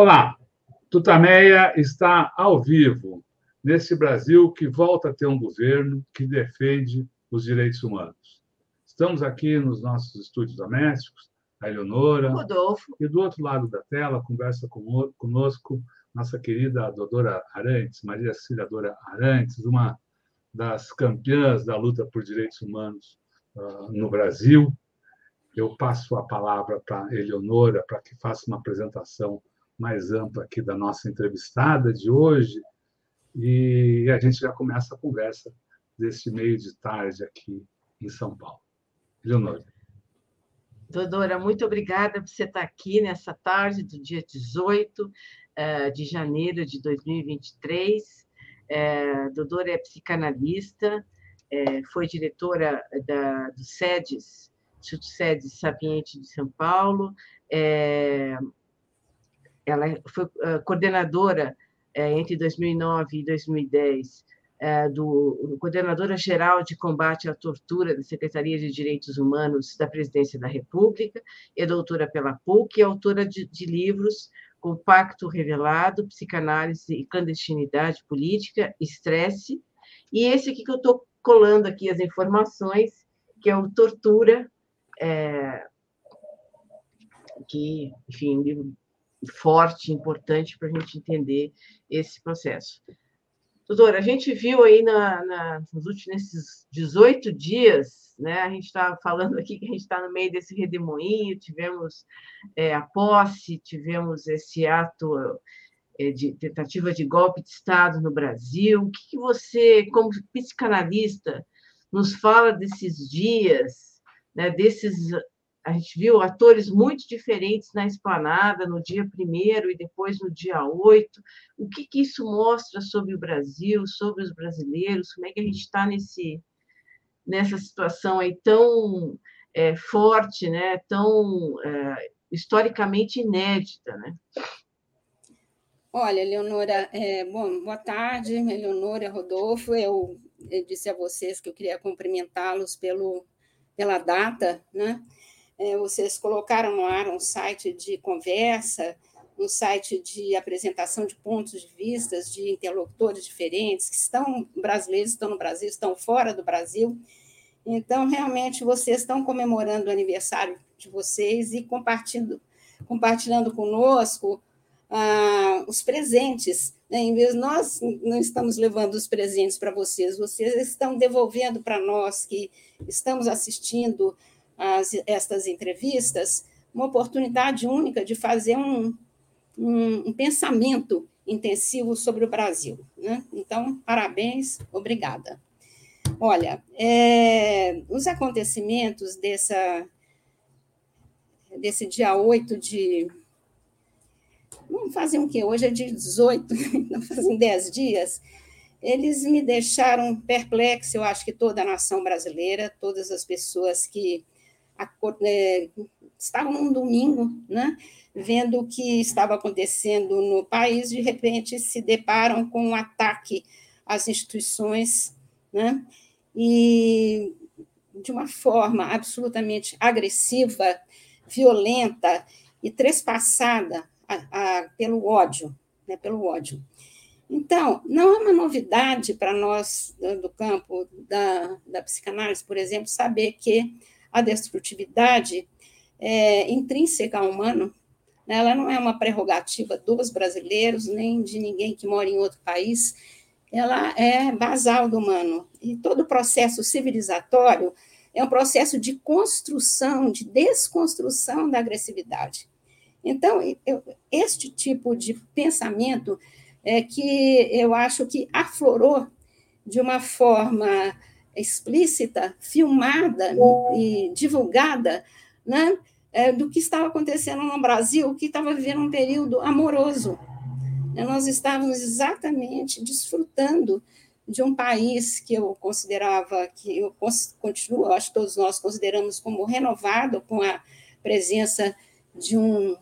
Olá, Tutameia está ao vivo nesse Brasil que volta a ter um governo que defende os direitos humanos. Estamos aqui nos nossos estúdios domésticos, a Eleonora. Rodolfo. E do outro lado da tela, conversa conosco nossa querida doutora Arantes, Maria Cília Dora Arantes, uma das campeãs da luta por direitos humanos uh, no Brasil. Eu passo a palavra para Eleonora para que faça uma apresentação mais ampla aqui da nossa entrevistada de hoje e a gente já começa a conversa desse meio de tarde aqui em São Paulo. Leonor. Dodora, muito obrigada por você estar aqui nessa tarde do dia 18 eh, de janeiro de 2023. É, Dodora é psicanalista, é, foi diretora da, do SEDES, Instituto SEDES Sapiente de São Paulo, é, ela foi uh, coordenadora uh, entre 2009 e 2010 uh, do coordenadora geral de combate à tortura da Secretaria de Direitos Humanos da Presidência da República, é doutora pela PUC e autora de, de livros como Pacto Revelado, Psicanálise e Clandestinidade Política, Estresse, e esse aqui que eu estou colando aqui as informações, que é o Tortura, é, que, enfim, livro forte, importante para a gente entender esse processo. Doutora, a gente viu aí na, na, nos últimos nesses 18 dias, né, a gente está falando aqui que a gente está no meio desse redemoinho, tivemos é, a posse, tivemos esse ato é, de tentativa de golpe de Estado no Brasil. O que, que você, como psicanalista, nos fala desses dias, né, desses a gente viu atores muito diferentes na esplanada no dia primeiro e depois no dia 8. O que, que isso mostra sobre o Brasil, sobre os brasileiros? Como é que a gente está nessa situação aí tão é, forte, né? Tão é, historicamente inédita, né? Olha, Leonora, é, bom, boa tarde, Leonora, Rodolfo. Eu, eu disse a vocês que eu queria cumprimentá-los pelo pela data, né? É, vocês colocaram no ar um site de conversa, um site de apresentação de pontos de vista de interlocutores diferentes, que estão brasileiros, estão no Brasil, estão fora do Brasil. Então, realmente, vocês estão comemorando o aniversário de vocês e compartilhando, compartilhando conosco ah, os presentes. Né? Em vez nós não estamos levando os presentes para vocês, vocês estão devolvendo para nós que estamos assistindo as, estas entrevistas, uma oportunidade única de fazer um, um, um pensamento intensivo sobre o Brasil. Né? Então, parabéns, obrigada. Olha, é, os acontecimentos dessa, desse dia 8 de. Vamos fazer o quê? Hoje é dia 18, não fazem 10 dias. Eles me deixaram perplexo, eu acho que toda a nação brasileira, todas as pessoas que é, estavam num domingo, né, vendo o que estava acontecendo no país, de repente se deparam com um ataque às instituições, né, e de uma forma absolutamente agressiva, violenta e trespassada a, a, pelo ódio, né, pelo ódio. Então, não é uma novidade para nós do campo da, da psicanálise, por exemplo, saber que a destrutividade é, intrínseca ao humano, né? ela não é uma prerrogativa dos brasileiros, nem de ninguém que mora em outro país, ela é basal do humano. E todo processo civilizatório é um processo de construção, de desconstrução da agressividade. Então, eu, este tipo de pensamento é que eu acho que aflorou de uma forma explícita, filmada e divulgada, né, é, do que estava acontecendo no Brasil, que estava vivendo um período amoroso. É, nós estávamos exatamente desfrutando de um país que eu considerava, que eu continuo, acho que todos nós consideramos como renovado com a presença de um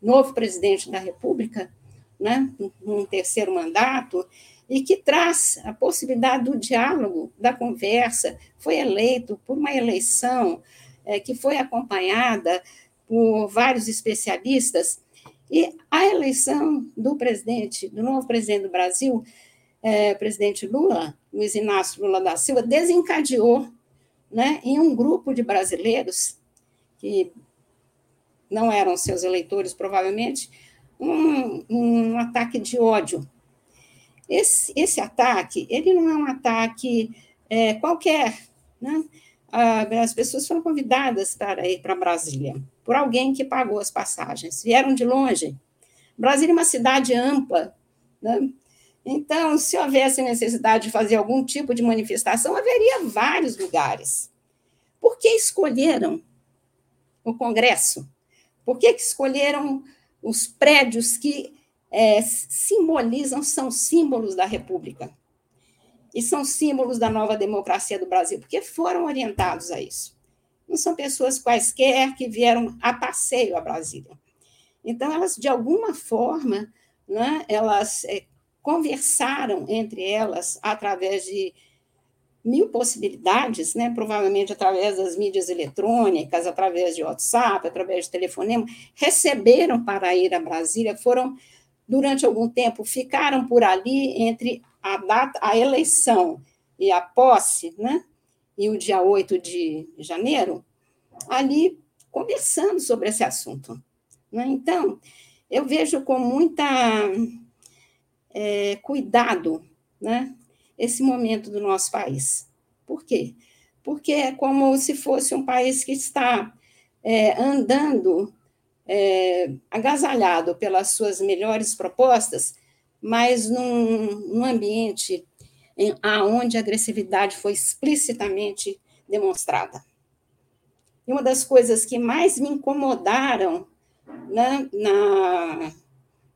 novo presidente da República, né, um terceiro mandato, e que traz a possibilidade do diálogo, da conversa. Foi eleito por uma eleição é, que foi acompanhada por vários especialistas E a eleição do presidente, do novo presidente do Brasil, é, presidente Lula, Luiz Inácio Lula da Silva, desencadeou né, em um grupo de brasileiros, que não eram seus eleitores, provavelmente, um, um ataque de ódio. Esse, esse ataque, ele não é um ataque é, qualquer, né? as pessoas foram convidadas para ir para Brasília por alguém que pagou as passagens, vieram de longe. Brasília é uma cidade ampla, né? Então, se houvesse necessidade de fazer algum tipo de manifestação, haveria vários lugares. Por que escolheram o Congresso? Por que escolheram os prédios que é, simbolizam, são símbolos da República? e são símbolos da nova democracia do Brasil, porque foram orientados a isso. Não são pessoas quaisquer que vieram a passeio a Brasília. Então, elas, de alguma forma, né, elas é, conversaram entre elas através de mil possibilidades, né? provavelmente através das mídias eletrônicas, através de WhatsApp, através de telefonema, receberam para ir a Brasília, foram, durante algum tempo, ficaram por ali entre a data, a eleição e a posse, né? E o dia 8 de janeiro, ali conversando sobre esse assunto. Né? Então, eu vejo com muita é, cuidado né, esse momento do nosso país. Por quê? Porque é como se fosse um país que está é, andando é, agasalhado pelas suas melhores propostas, mas num, num ambiente em, onde a agressividade foi explicitamente demonstrada. E uma das coisas que mais me incomodaram né, na,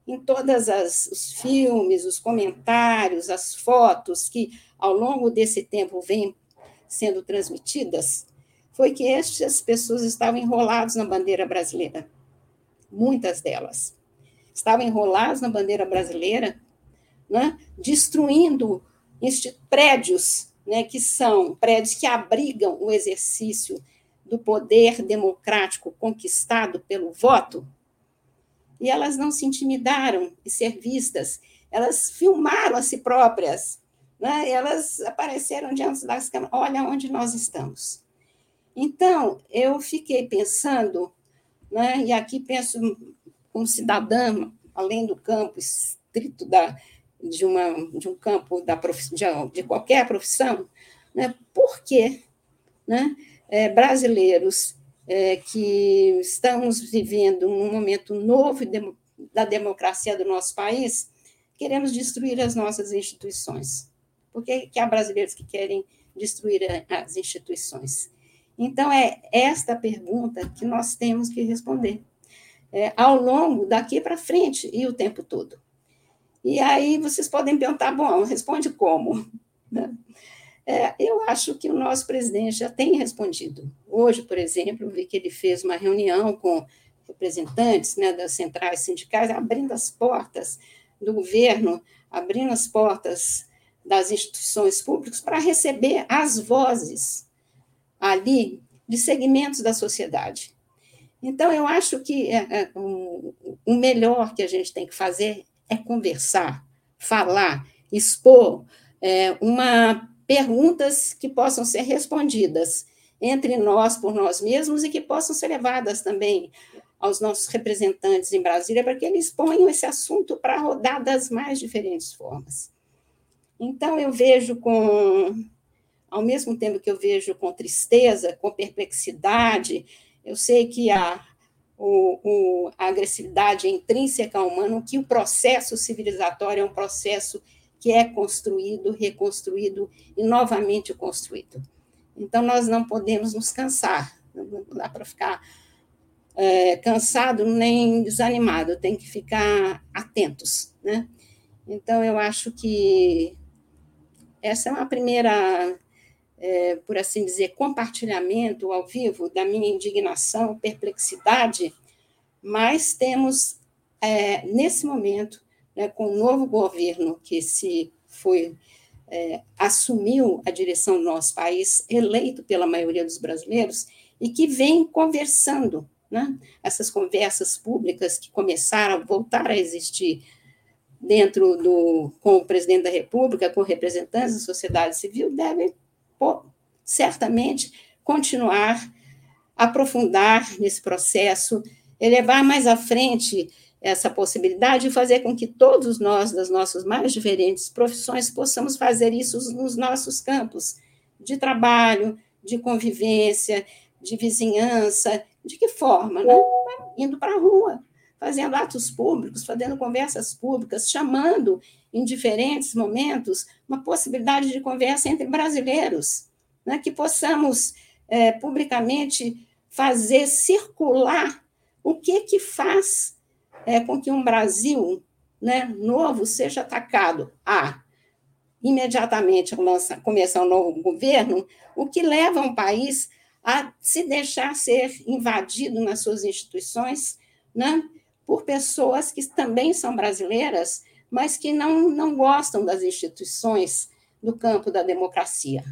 em todos os filmes, os comentários, as fotos que ao longo desse tempo vêm sendo transmitidas, foi que estas pessoas estavam enroladas na bandeira brasileira, muitas delas estavam enrolados na bandeira brasileira, né, destruindo prédios né, que são prédios que abrigam o exercício do poder democrático conquistado pelo voto, e elas não se intimidaram de ser vistas, elas filmaram a si próprias, né? elas apareceram diante das câmeras, olha onde nós estamos. Então, eu fiquei pensando, né, e aqui penso como cidadã, além do campo estrito da, de, uma, de um campo da prof, de, de qualquer profissão, né, por que né, é, brasileiros é, que estamos vivendo um momento novo de, da democracia do nosso país, queremos destruir as nossas instituições? Por que, que há brasileiros que querem destruir as instituições? Então, é esta pergunta que nós temos que responder é, ao longo daqui para frente e o tempo todo. E aí vocês podem perguntar, bom, responde como? Né? É, eu acho que o nosso presidente já tem respondido. Hoje, por exemplo, vi que ele fez uma reunião com representantes né, das centrais sindicais, abrindo as portas do governo, abrindo as portas das instituições públicas para receber as vozes ali de segmentos da sociedade. Então, eu acho que é, é, o, o melhor que a gente tem que fazer é conversar, falar, expor é, uma perguntas que possam ser respondidas entre nós por nós mesmos e que possam ser levadas também aos nossos representantes em Brasília para que eles ponham esse assunto para rodar das mais diferentes formas. Então eu vejo com ao mesmo tempo que eu vejo com tristeza, com perplexidade, eu sei que a, o, o, a agressividade intrínseca ao humano, que o processo civilizatório é um processo que é construído, reconstruído e novamente construído. Então, nós não podemos nos cansar, não dá para ficar é, cansado nem desanimado, tem que ficar atentos. Né? Então, eu acho que essa é uma primeira é, por assim dizer, compartilhamento ao vivo da minha indignação, perplexidade, mas temos, é, nesse momento, né, com o novo governo que se foi é, assumiu a direção do nosso país, eleito pela maioria dos brasileiros, e que vem conversando né? essas conversas públicas que começaram a voltar a existir dentro do com o presidente da República, com representantes da sociedade civil, devem certamente continuar, aprofundar nesse processo, elevar mais à frente essa possibilidade de fazer com que todos nós, das nossas mais diferentes profissões, possamos fazer isso nos nossos campos de trabalho, de convivência, de vizinhança, de que forma? Né? Indo para a rua, fazendo atos públicos, fazendo conversas públicas, chamando em diferentes momentos uma possibilidade de conversa entre brasileiros, né? que possamos é, publicamente fazer circular o que que faz é, com que um Brasil né, novo seja atacado. A, imediatamente começar um novo governo, o que leva um país a se deixar ser invadido nas suas instituições né, por pessoas que também são brasileiras, mas que não, não gostam das instituições do campo da democracia.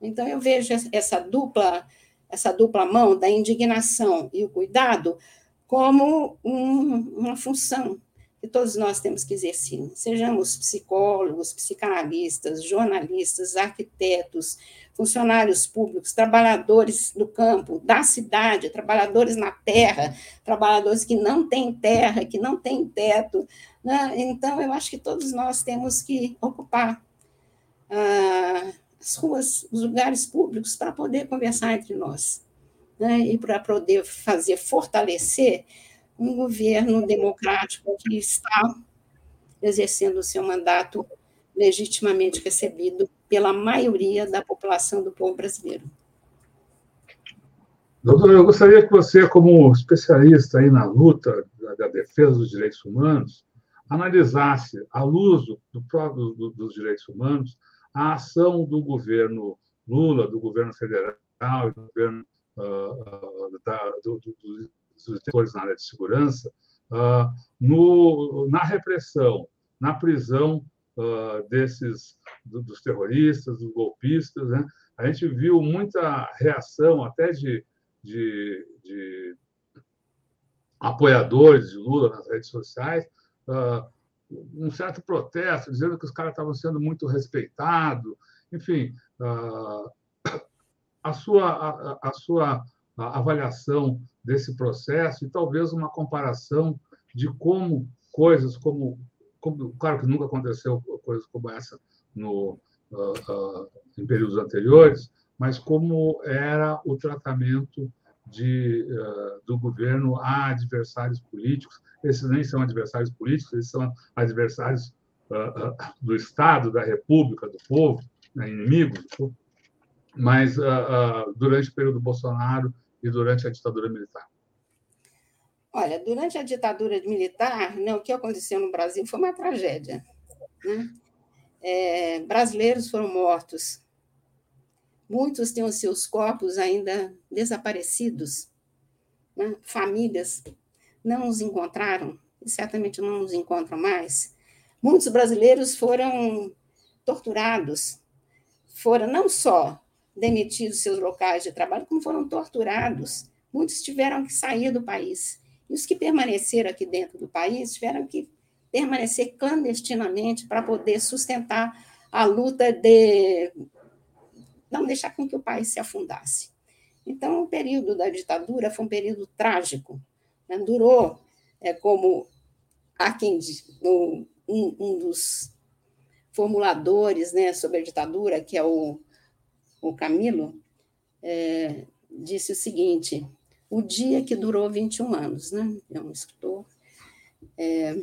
Então, eu vejo essa dupla, essa dupla mão da indignação e o cuidado como um, uma função que todos nós temos que exercer. Sejamos psicólogos, psicanalistas, jornalistas, arquitetos, funcionários públicos, trabalhadores do campo, da cidade, trabalhadores na terra, trabalhadores que não têm terra, que não têm teto. Né? Então, eu acho que todos nós temos que ocupar ah, as ruas, os lugares públicos para poder conversar entre nós né, e para poder fazer fortalecer um governo democrático que está exercendo o seu mandato legitimamente recebido pela maioria da população do povo brasileiro. Doutora, eu gostaria que você, como especialista aí na luta da defesa dos direitos humanos, analisasse, à luz do, do, do, dos direitos humanos, a ação do governo Lula, do governo federal do governo uh, da, do, do, dos setores na área de segurança, uh, no, na repressão, na prisão uh, desses do, dos terroristas, dos golpistas, né? A gente viu muita reação até de, de, de apoiadores de Lula nas redes sociais, uh, um certo protesto dizendo que os caras estavam sendo muito respeitados, enfim, uh, a sua, a, a sua avaliação desse processo e talvez uma comparação de como coisas como, como claro que nunca aconteceu coisas como essa no, uh, uh, em períodos anteriores, mas como era o tratamento de, uh, do governo a adversários políticos. Esses nem são adversários políticos, eles são adversários do Estado, da República, do povo, né, inimigos mas uh, uh, durante o período Bolsonaro e durante a ditadura militar? Olha, durante a ditadura militar, né, o que aconteceu no Brasil foi uma tragédia. Né? É, brasileiros foram mortos, muitos têm os seus corpos ainda desaparecidos, né? famílias não os encontraram e certamente não os encontram mais. Muitos brasileiros foram torturados, foram não só demitidos seus locais de trabalho, como foram torturados. Muitos tiveram que sair do país. E os que permaneceram aqui dentro do país tiveram que permanecer clandestinamente para poder sustentar a luta de não deixar com que o país se afundasse. Então, o período da ditadura foi um período trágico. Né? Durou, é, como há quem um, um dos formuladores né, sobre a ditadura, que é o o Camilo, é, disse o seguinte: o dia que durou 21 anos, né? É um escritor. É,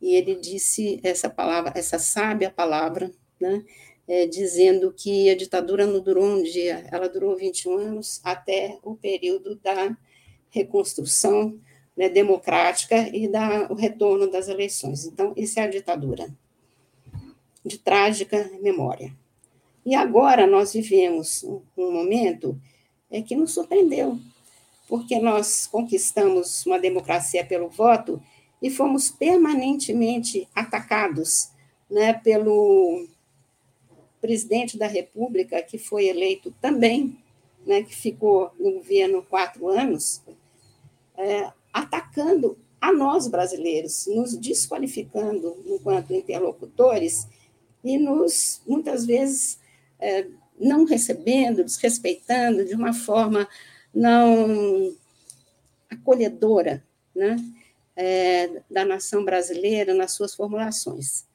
e ele disse essa palavra, essa sábia palavra, né? É, dizendo que a ditadura não durou um dia, ela durou 21 anos até o período da reconstrução né, democrática e da, o retorno das eleições. Então, isso é a ditadura de trágica memória. E agora nós vivemos um momento é, que nos surpreendeu, porque nós conquistamos uma democracia pelo voto e fomos permanentemente atacados né, pelo presidente da República, que foi eleito também né, que ficou no governo quatro anos, é, atacando a nós brasileiros, nos desqualificando enquanto interlocutores e nos, muitas vezes, é, não recebendo, desrespeitando de uma forma não acolhedora né, é, da nação brasileira nas suas formulações.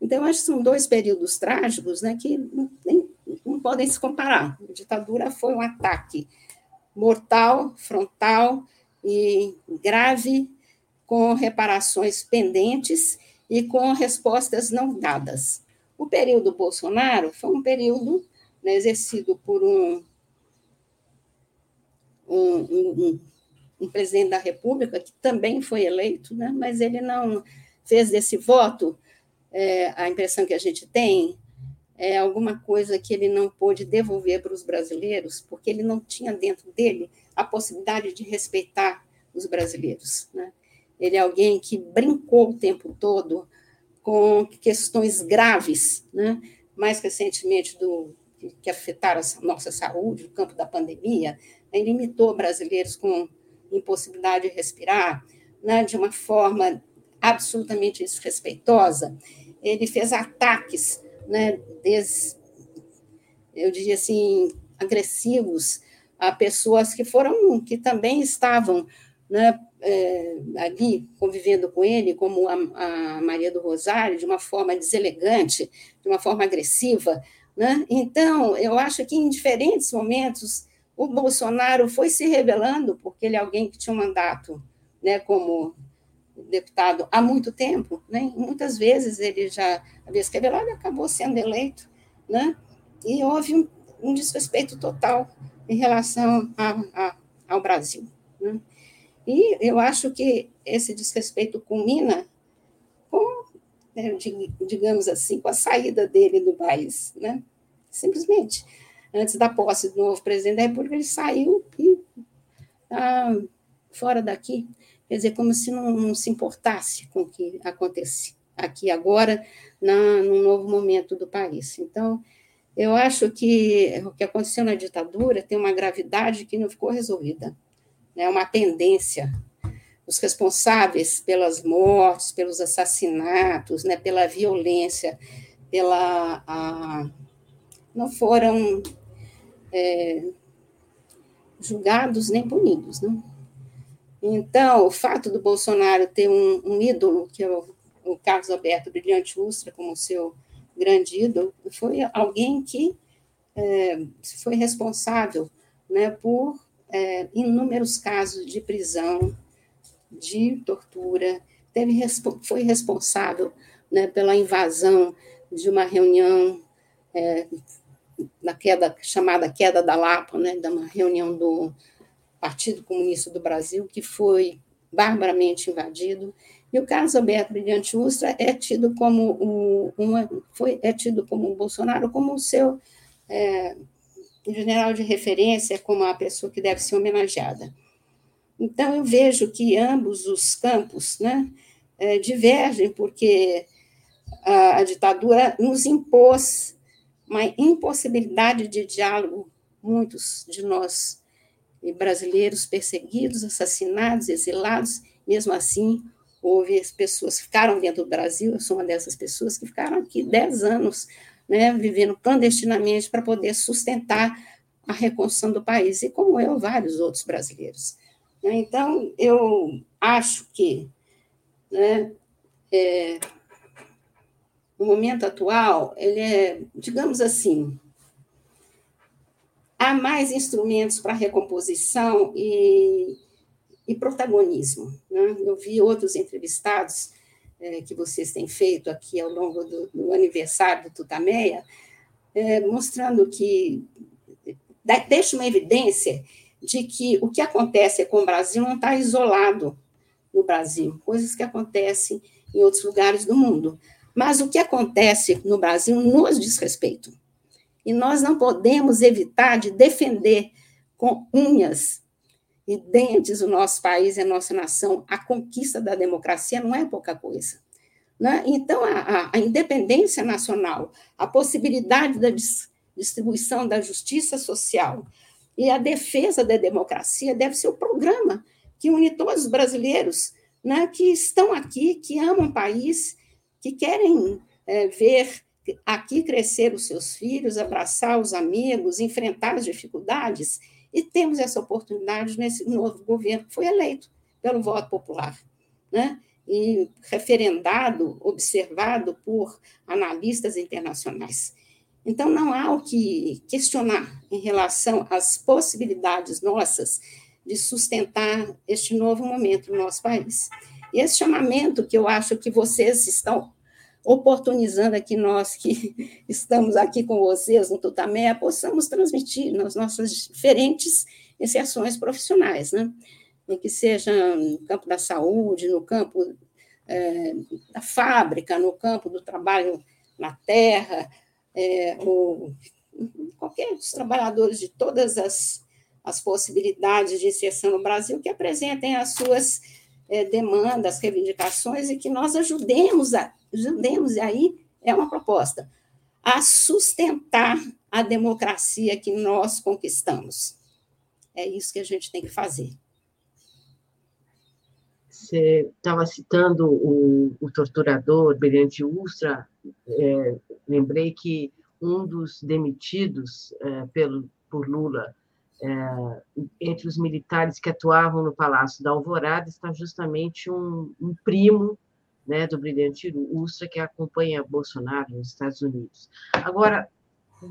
Então, acho que são dois períodos trágicos né, que nem, não podem se comparar. A ditadura foi um ataque mortal, frontal e grave com reparações pendentes e com respostas não dadas. O período Bolsonaro foi um período né, exercido por um, um, um, um, presidente da República, que também foi eleito, né, mas ele não fez desse voto, é, a impressão que a gente tem, é alguma coisa que ele não pôde devolver para os brasileiros, porque ele não tinha dentro dele a possibilidade de respeitar os brasileiros. Né? Ele é alguém que brincou o tempo todo com questões graves, né? mais recentemente do que afetaram a nossa saúde, o campo da pandemia, ele limitou brasileiros com impossibilidade de respirar, né? de uma forma absolutamente desrespeitosa. Ele fez ataques, né? Des, eu diria assim, agressivos a pessoas que foram, que também estavam né, é, ali convivendo com ele, como a, a, Maria do Rosário, de uma forma deselegante, de uma forma agressiva. Né? Então, eu acho que em diferentes momentos o Bolsonaro foi se revelando, porque ele é alguém que tinha um mandato né, como deputado há muito tempo, né? muitas vezes ele já havia se revelado e acabou sendo eleito, né? e houve um, um desrespeito total em relação a, a, ao Brasil. Né? E eu acho que esse desrespeito culmina com, né, digamos assim, com a saída dele do país, né? Simplesmente. Antes da posse do novo presidente da República, ele saiu e está fora daqui. Quer dizer, como se não, não, se importasse com o que acontece aqui agora, na, num novo momento do país. Então, eu acho que o que aconteceu na ditadura tem uma gravidade que não ficou resolvida né, uma tendência. Os responsáveis pelas mortes, pelos assassinatos, né, pela violência, pela a, não foram é, julgados nem punidos, né? Então, o fato do Bolsonaro ter um, um ídolo, que é o, o, Carlos Alberto Brilhante Ustra, como seu grande ídolo, foi alguém que é, foi responsável né, por é, inúmeros casos de prisão, de tortura, teve, foi responsável né, pela invasão de uma reunião é, da queda chamada queda da Lapa, né, de uma reunião do Partido Comunista do Brasil que foi barbaramente invadido. E o Carlos Alberto Brilhante Ustra é tido como o, foi é tido como o Bolsonaro como o seu é, general de referência como a pessoa que deve ser homenageada. Então, eu vejo que ambos os campos né, é, divergem, porque a, a ditadura nos impôs uma impossibilidade de diálogo. Muitos de nós brasileiros perseguidos, assassinados, exilados, mesmo assim, houve pessoas que ficaram dentro do Brasil, eu sou uma dessas pessoas que ficaram aqui dez anos né, vivendo clandestinamente para poder sustentar a reconstrução do país, e como eu, vários outros brasileiros. Então, eu acho que né, é, o momento atual, ele é, digamos assim, há mais instrumentos para recomposição e, e protagonismo. Né? Eu vi outros entrevistados é, que vocês têm feito aqui ao longo do, do aniversário do Tutameia, é, mostrando que deixa uma evidência de que o que acontece com o Brasil não está isolado no Brasil, coisas que acontecem em outros lugares do mundo. Mas o que acontece no Brasil nos diz respeito. E nós não podemos evitar de defender com unhas e dentes o nosso país e a nossa nação, a conquista da democracia não é pouca coisa. Né? Então, a, a, independência nacional, a possibilidade da dis, distribuição da justiça social, E a defesa da democracia deve ser o programa que une todos os brasileiros né, que estão aqui, que amam o país, que querem é, ver aqui crescer os seus filhos, abraçar os amigos, enfrentar as dificuldades, e temos essa oportunidade nesse novo governo que foi eleito pelo voto popular, né? e referendado, observado por analistas internacionais. Então, não há o que questionar em relação às possibilidades nossas de sustentar este novo momento no nosso país. E esse chamamento que eu acho que vocês estão oportunizando aqui, nós que estamos aqui com vocês no Tutamé, possamos transmitir nas nossas diferentes inserções profissionais, né? Em que seja no campo da saúde, no campo é, da fábrica, no campo do trabalho na terra, é, ou qualquer dos trabalhadores de todas as, as possibilidades de inserção no Brasil que apresentem as suas é, demandas, reivindicações e que nós ajudemos, a, ajudemos, e aí é uma proposta, a sustentar a democracia que nós conquistamos. É isso que a gente tem que fazer. Você estava citando o, o torturador Brilhante Ustra, é, lembrei que um dos demitidos é, pelo, por Lula é, entre os militares que atuavam no Palácio da Alvorada está justamente um, um primo né, do brilhante Ustra que acompanha Bolsonaro nos Estados Unidos. Agora,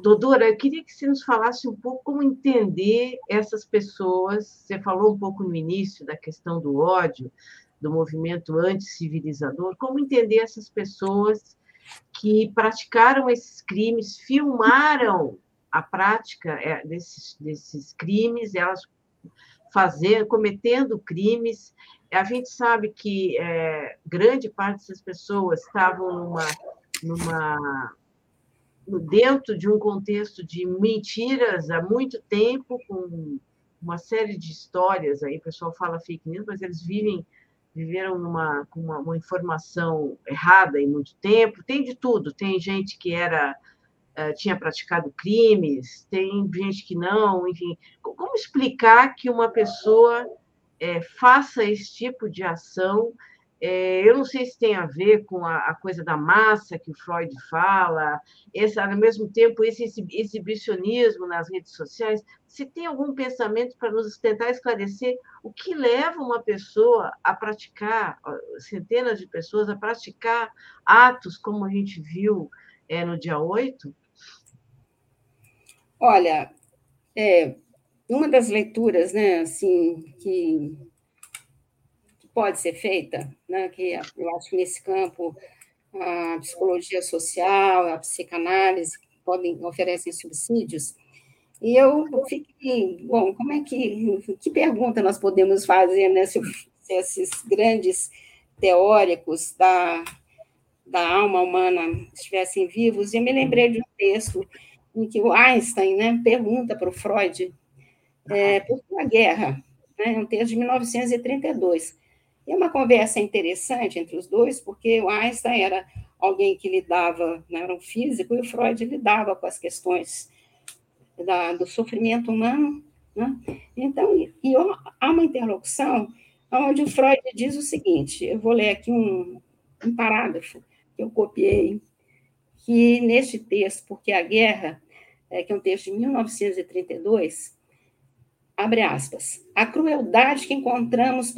Dodora, eu queria que você nos falasse um pouco como entender essas pessoas. Você falou um pouco no início da questão do ódio, do movimento anticivilizador. Como entender essas pessoas que praticaram esses crimes, filmaram a prática é, desses, desses crimes, elas fazer, cometendo crimes. A gente sabe que é, grande parte dessas pessoas estavam numa, numa dentro de um contexto de mentiras há muito tempo, com uma série de histórias aí, o pessoal fala fake news, mas eles vivem viveram numa, com uma, uma informação errada em muito tempo. Tem de tudo. Tem gente que era uh, tinha praticado crimes, tem gente que não, enfim. Como explicar que uma pessoa é, faça esse tipo de ação é, eu não sei se tem a ver com a, a, coisa da massa que o Freud fala, esse, ao mesmo tempo esse exibicionismo nas redes sociais. Se tem algum pensamento para nos tentar esclarecer o que leva uma pessoa a praticar, centenas de pessoas a praticar atos como a gente viu é, no dia 8? Olha, é, uma das leituras, né, assim, que pode ser feita, né, que eu acho que nesse campo a psicologia social, a psicanálise podem oferecem subsídios. E eu fiquei, bom, como é que que pergunta nós podemos fazer, né, se, se esses grandes teóricos da da alma humana estivessem vivos? E eu me lembrei de um texto em que o Einstein, né, pergunta para o Freud é, por que a guerra, né, um texto de 1932 é uma conversa interessante entre os dois, porque o Einstein era alguém que lidava, né, era um físico, e o Freud lidava com as questões da, do sofrimento humano. Né? Então, e há uma interlocução onde o Freud diz o seguinte: eu vou ler aqui um, um parágrafo que eu copiei, que neste texto, porque a guerra, é, que é um texto de 1932, abre aspas, a crueldade que encontramos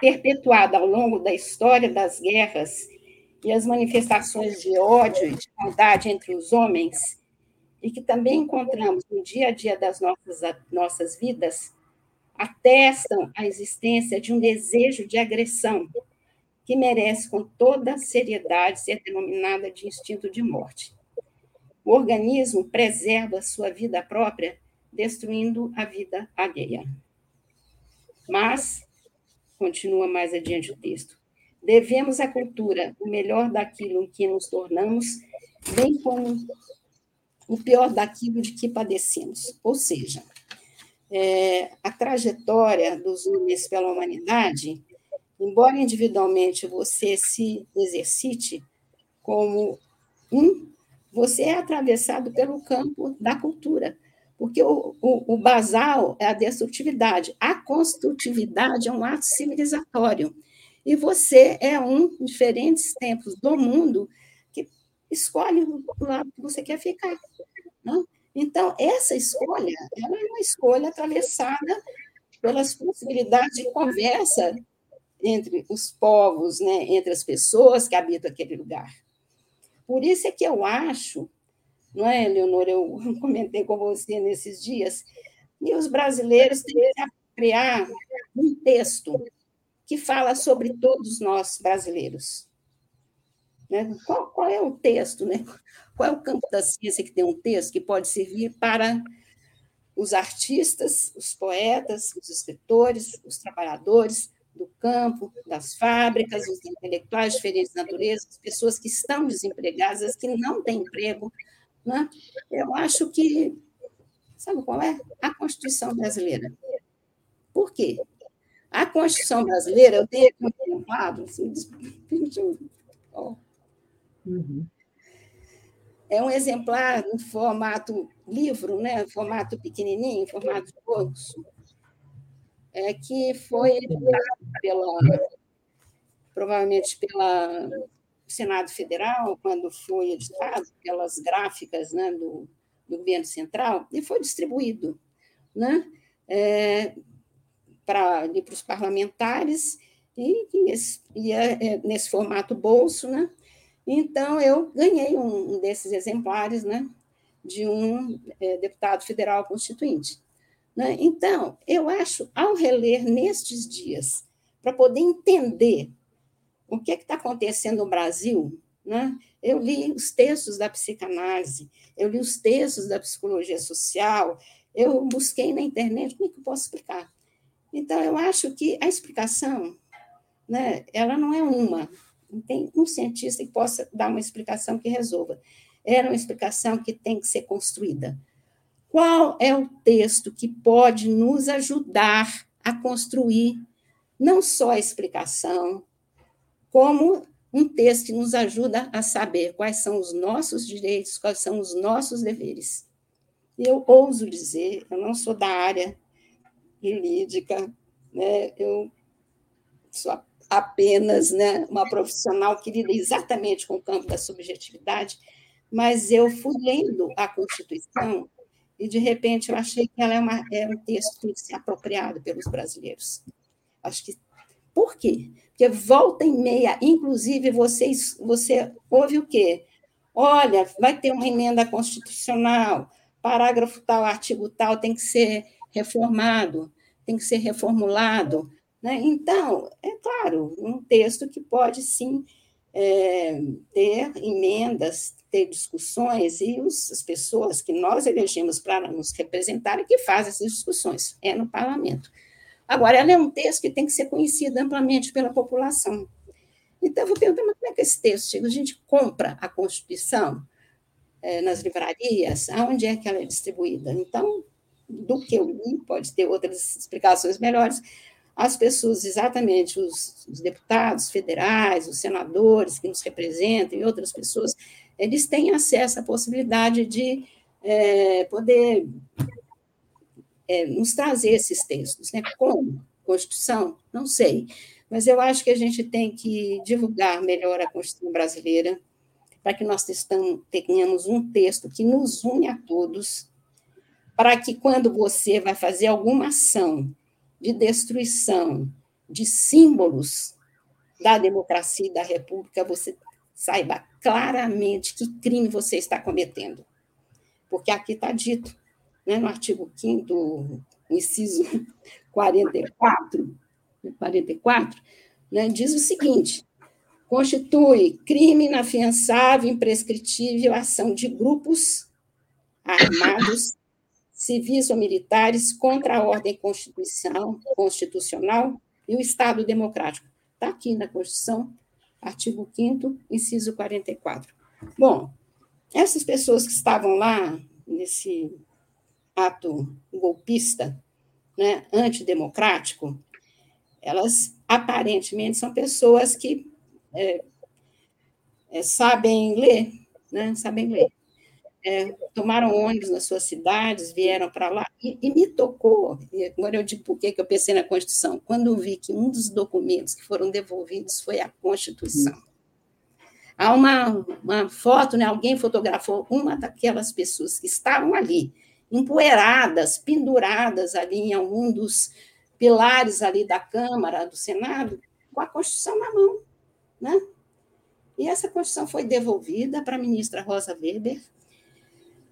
perpetuada ao longo da história das guerras e as manifestações de ódio e de maldade entre os homens, e que também encontramos no dia a dia das nossas, nossas vidas, atestam a existência de um desejo de agressão que merece com toda seriedade ser denominada de instinto de morte. O organismo preserva sua vida própria destruindo a vida alheia. Mas, continua mais adiante o texto, devemos à cultura o melhor daquilo em que nos tornamos, bem como o pior daquilo de que padecemos. Ou seja, é, a trajetória dos homens pela humanidade, embora individualmente você se exercite como um, você é atravessado pelo campo da cultura, Porque o, o, o basal é a destrutividade, a construtividade é um ato civilizatório. E você é um, em diferentes tempos do mundo, que escolhe o lado que você quer ficar. Né? Então, essa escolha ela é uma escolha atravessada pelas possibilidades de conversa entre os povos, né, entre as pessoas que habitam aquele lugar. Por isso é que eu acho, não é, Leonor? Eu comentei com você nesses dias, que os brasileiros que criar um texto que fala sobre todos nós brasileiros. Né? Qual, qual, é o texto? Né? Qual é o campo da ciência que tem um texto que pode servir para os artistas, os poetas, os escritores, os trabalhadores do campo, das fábricas, os intelectuais de diferentes naturezas, as pessoas que estão desempregadas, as que não têm emprego. Né? Eu acho que, sabe qual é? A Constituição brasileira. Por quê? A Constituição brasileira, eu tenho aqui um quadro, assim, uhum. é um exemplar no formato livro, né? formato pequenininho, formato de bolso, é, que foi pela, provavelmente pela Senado Federal, quando foi editado, pelas gráficas né, do, do governo central, e foi distribuído né, é, para os parlamentares, e, e, e é, é, nesse formato bolso, né? Então, eu ganhei um, um desses exemplares, né, de um é, deputado federal constituinte. Né? Então, eu acho, ao reler nestes dias, para poder entender o que é está acontecendo no Brasil, né? eu li os textos da psicanálise, eu li os textos da psicologia social, eu busquei na internet, como é que eu posso explicar? Então, eu acho que a explicação, né, ela não é uma, não tem um cientista que possa dar uma explicação que resolva. Era uma explicação que tem que ser construída. Qual é o texto que pode nos ajudar a construir não só a explicação, como um texto que nos ajuda a saber quais são os nossos direitos, quais são os nossos deveres. Eu ouso dizer, eu não sou da área jurídica, né? eu sou apenas né, uma profissional que lida exatamente com o campo da subjetividade, mas eu fui lendo a Constituição e, de repente, eu achei que ela é, uma, é um texto que tem que ser apropriado pelos brasileiros. Acho que. Por quê? Porque volta e meia, inclusive, vocês, você ouve o quê? Olha, vai ter uma emenda constitucional, parágrafo tal, artigo tal tem que ser reformado, tem que ser reformulado. Né? Então, é claro, um texto que pode sim é, ter emendas, ter discussões, e os, as pessoas que nós elegemos para nos representarem que fazem essas discussões, é no parlamento. Agora, ela é um texto que tem que ser conhecido amplamente pela população. Então, eu vou perguntar, mas como é que esse texto chega? A gente compra a Constituição é, nas livrarias, aonde é que ela é distribuída? Então, do que eu li, pode ter outras explicações melhores, as pessoas, exatamente, os, os, deputados federais, os senadores que nos representam e outras pessoas, eles têm acesso à possibilidade de é, poder é, nos trazer esses textos. Né? Como? Constituição? Não sei. Mas eu acho que a gente tem que divulgar melhor a Constituição brasileira, para que nós tenhamos um texto que nos une a todos, para que quando você vai fazer alguma ação de destruição de símbolos da democracia e da república, você saiba claramente que crime você está cometendo. Porque aqui está dito, né, no artigo 5 inciso 44, 44 né, diz o seguinte, constitui crime inafiançável, imprescritível, ação de grupos armados civis ou militares contra a ordem constitucional e o Estado democrático. Está aqui na Constituição, artigo 5 inciso 44. Bom, essas pessoas que estavam lá nesse ato golpista, né, antidemocrático, elas aparentemente são pessoas que é, é, sabem ler, né, sabem ler. É, tomaram ônibus nas suas cidades, vieram para lá, e, e, me tocou. E agora eu digo por que eu pensei na Constituição. Quando eu vi que um dos documentos que foram devolvidos foi a Constituição. Há uma, uma foto, né? alguém fotografou uma daquelas pessoas que estavam ali, empoeiradas, penduradas ali em algum dos pilares ali da Câmara, do Senado, com a Constituição na mão. Né? E essa Constituição foi devolvida para a ministra Rosa Weber,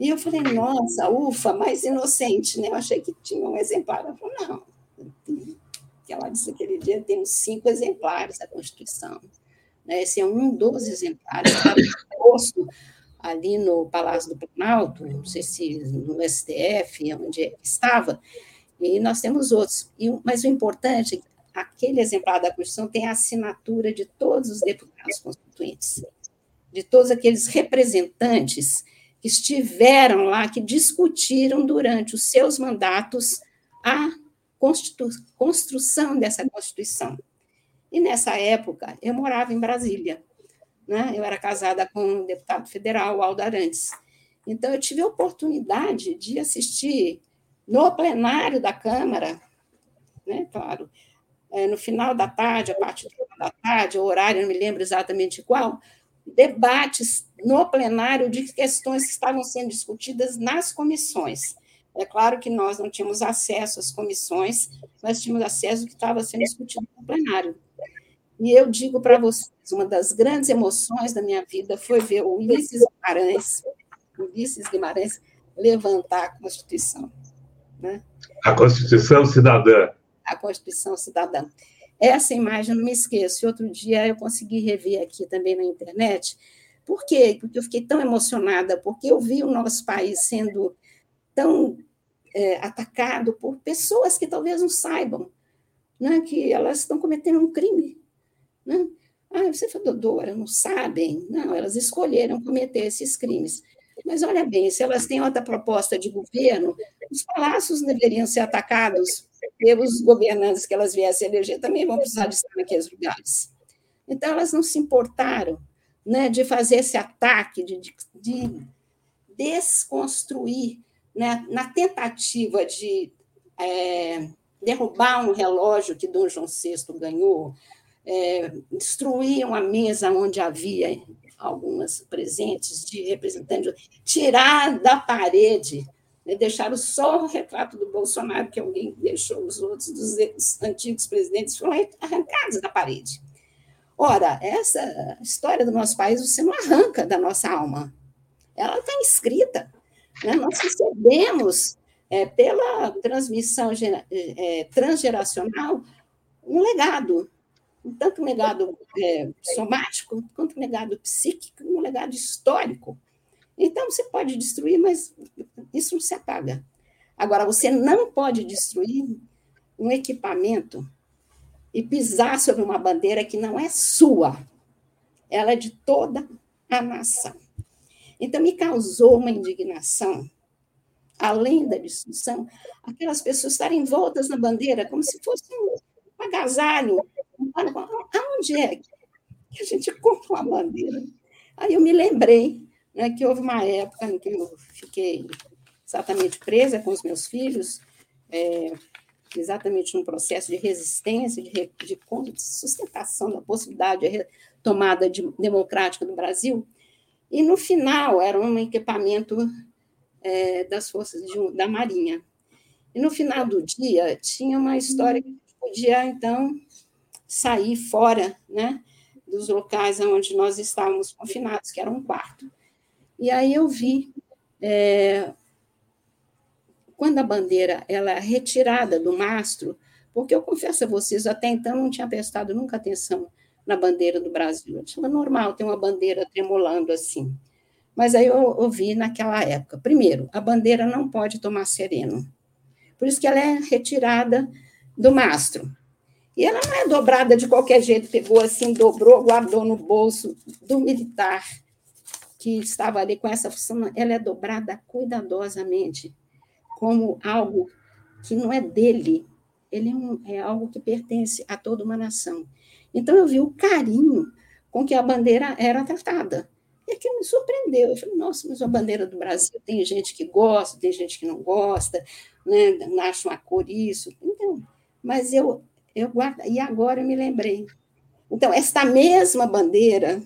e eu falei, nossa, ufa, mais inocente, né? Eu achei que tinha um exemplar. Ela falou, não. Que ela disse aquele dia, tem uns cinco exemplares da Constituição. Né? Esse é um dos exemplares, estava posto ali no Palácio do Planalto, não sei se no STF, onde estava, e nós temos outros. E, mas o importante é que aquele exemplar da Constituição tem a assinatura de todos os deputados constituintes, de todos aqueles representantes que estiveram lá, que discutiram durante os seus mandatos a construção dessa Constituição. E nessa época, eu morava em Brasília. Né? Eu era casada com um deputado federal, Aldo Arantes. Então, eu tive a oportunidade de assistir no plenário da Câmara, né? claro, é, no final da tarde, a partir da tarde, o horário, não me lembro exatamente qual, debates no plenário de questões que estavam sendo discutidas nas comissões. É claro que nós não tínhamos acesso às comissões, mas tínhamos acesso ao que estava sendo discutido no plenário. E eu digo para vocês, uma das grandes emoções da minha vida foi ver o Ulisses Guimarães, Ulisses Guimarães levantar a Constituição. Né? A Constituição Cidadã. A Constituição Cidadã. Essa imagem eu não me esqueço. E outro dia eu consegui rever aqui também na internet. Por quê? Porque eu fiquei tão emocionada, porque eu vi o nosso país sendo tão é, atacado por pessoas que talvez não saibam né, que elas estão cometendo um crime. Né? Ah, você foi doutora, não sabem? Não, elas escolheram cometer esses crimes. Mas olha bem, se elas têm outra proposta de governo, os palácios deveriam ser atacados pelos governantes que elas viessem eleger, também vão precisar de estar naqueles lugares. Então, elas não se importaram né, de fazer esse ataque, de, de, de desconstruir, né, na tentativa de é, derrubar um relógio que Dom João VI ganhou, é, destruir uma mesa onde havia algumas presentes de representantes, tirar da parede, né, deixaram só o retrato do Bolsonaro, que alguém deixou os outros dos antigos presidentes, foram arrancados da parede. Ora, essa história do nosso país você não arranca da nossa alma. Ela está inscrita. Né? Nós recebemos, é, pela transmissão é, transgeracional, um legado tanto um legado é, somático, quanto um legado psíquico, um legado histórico. Então, você pode destruir, mas isso não se apaga. Agora, você não pode destruir um equipamento e pisar sobre uma bandeira que não é sua, ela é de toda a nação. Então, me causou uma indignação, além da destruição, aquelas pessoas estarem voltas na bandeira como se fosse um agasalho aonde é que a gente compra uma bandeira? Aí eu me lembrei né, que houve uma época em que eu fiquei exatamente presa com os meus filhos, é, exatamente num processo de resistência, de, de sustentação da possibilidade de retomada de, democrática do Brasil, e no final era um equipamento é, das forças de, da Marinha. E no final do dia tinha uma história que podia, então, sair fora né, dos locais onde nós estávamos confinados, que era um quarto. E aí eu vi, é, quando a bandeira ela é retirada do mastro, porque eu confesso a vocês, até então não tinha prestado nunca atenção na bandeira do Brasil. Eu achava normal ter uma bandeira tremulando assim. Mas aí eu ouvi naquela época. Primeiro, a bandeira não pode tomar sereno. Por isso que ela é retirada do mastro. E ela não é dobrada de qualquer jeito, pegou assim, dobrou, guardou no bolso do militar que estava ali com essa função. Ela é dobrada cuidadosamente, como algo que não é dele, ele é, um, é algo que pertence a toda uma nação. Então, eu vi o carinho com que a bandeira era tratada. é que me surpreendeu. Eu falei, nossa, mas a bandeira do Brasil tem gente que gosta, tem gente que não gosta, né? acha uma cor isso. Então, mas eu, eu guardo, e agora eu me lembrei. Então, esta mesma bandeira,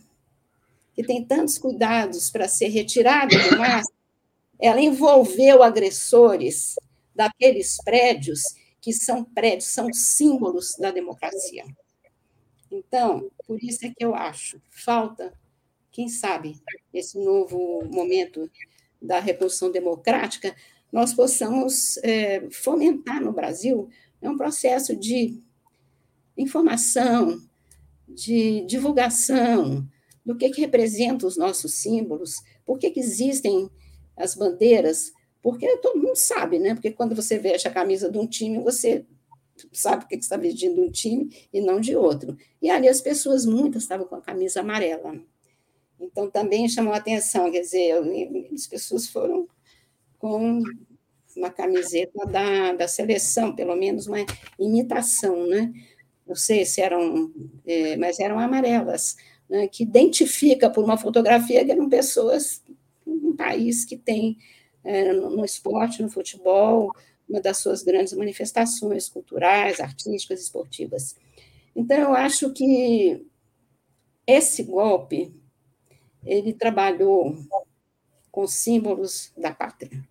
que tem tantos cuidados para ser retirada do mar, ela envolveu agressores daqueles prédios que são prédios, são símbolos da democracia. Então, por isso é que eu acho, falta, quem sabe, esse novo momento da revolução democrática, nós possamos é, fomentar no Brasil é um processo de informação, de divulgação do que, que representa os nossos símbolos, por que, que existem as bandeiras, porque todo mundo sabe, né? Porque quando você veste a camisa de um time, você sabe porque que está vestindo um time e não de outro. E ali as pessoas, muitas, estavam com a camisa amarela. Então, também chamou a atenção, quer dizer, as pessoas foram com uma camiseta da, da seleção, pelo menos uma imitação, né? Não sei se eram, é, mas eram amarelas, né? que identifica por uma fotografia que eram pessoas, um país que tem é, no esporte, no futebol, uma das suas grandes manifestações culturais, artísticas, esportivas. Então, eu acho que esse golpe ele trabalhou com símbolos da pátria.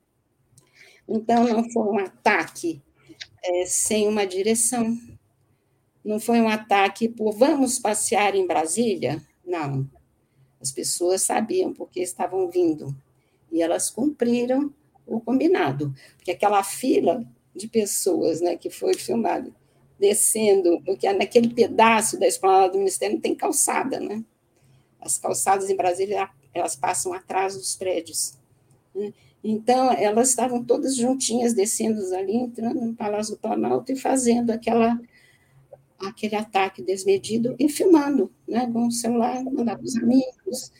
Então, não foi um ataque é, sem uma direção. Não foi um ataque por vamos passear em Brasília. Não. As pessoas sabiam porque estavam vindo. E elas cumpriram o combinado. Porque aquela fila de pessoas né, que foi filmado descendo, porque naquele pedaço da esplanada do Ministério não tem calçada, né? As calçadas em Brasília, elas passam atrás dos prédios. Né? Então, elas estavam todas juntinhas, descendo ali, entrando no Palácio do Planalto e fazendo aquela, aquele ataque desmedido e filmando, né, com o celular, mandar para os amigos,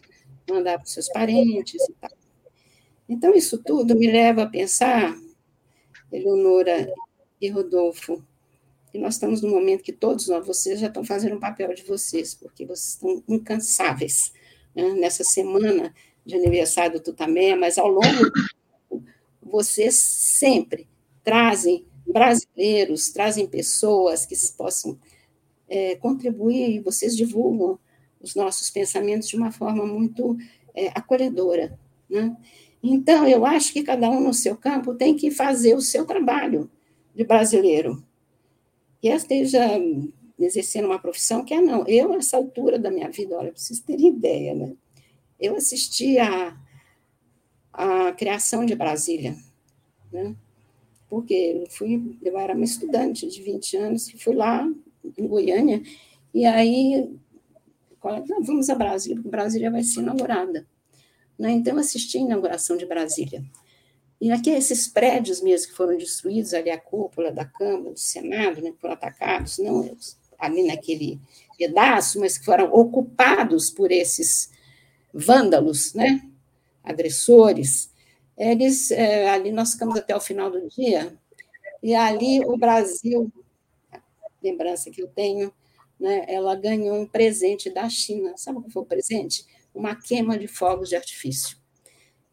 mandar para os seus parentes e tal. Então, isso tudo me leva a pensar, Eleonora e Rodolfo, que nós estamos num momento que todos nós, vocês já estão fazendo o papel de vocês, porque vocês estão incansáveis. Né? Nessa semana de aniversário do Tutamé, mas ao longo, vocês sempre trazem brasileiros, trazem pessoas que possam é, contribuir, vocês divulgam os nossos pensamentos de uma forma muito é, acolhedora. Né? Então, eu acho que cada um no seu campo tem que fazer o seu trabalho de brasileiro. Que esteja exercendo uma profissão que é não. Eu, nessa altura da minha vida, olha, preciso ter ideia, né? Eu assisti a, a criação de Brasília, né? Porque eu, fui, eu era uma estudante de 20 anos que fui lá em Goiânia, e aí vamos a Brasília, porque Brasília vai ser inaugurada. Né? Então, assisti a inauguração de Brasília. E aqui, esses prédios mesmo que foram destruídos, ali a cúpula da Câmara, do Senado, né, que foram atacados, não ali naquele pedaço, mas que foram ocupados por esses vândalos, né, agressores, eles, é, ali nós ficamos até o final do dia, e ali o Brasil, lembrança que eu tenho, né, ela ganhou um presente da China. Sabe o que foi o presente? uma queima de fogos de artifício.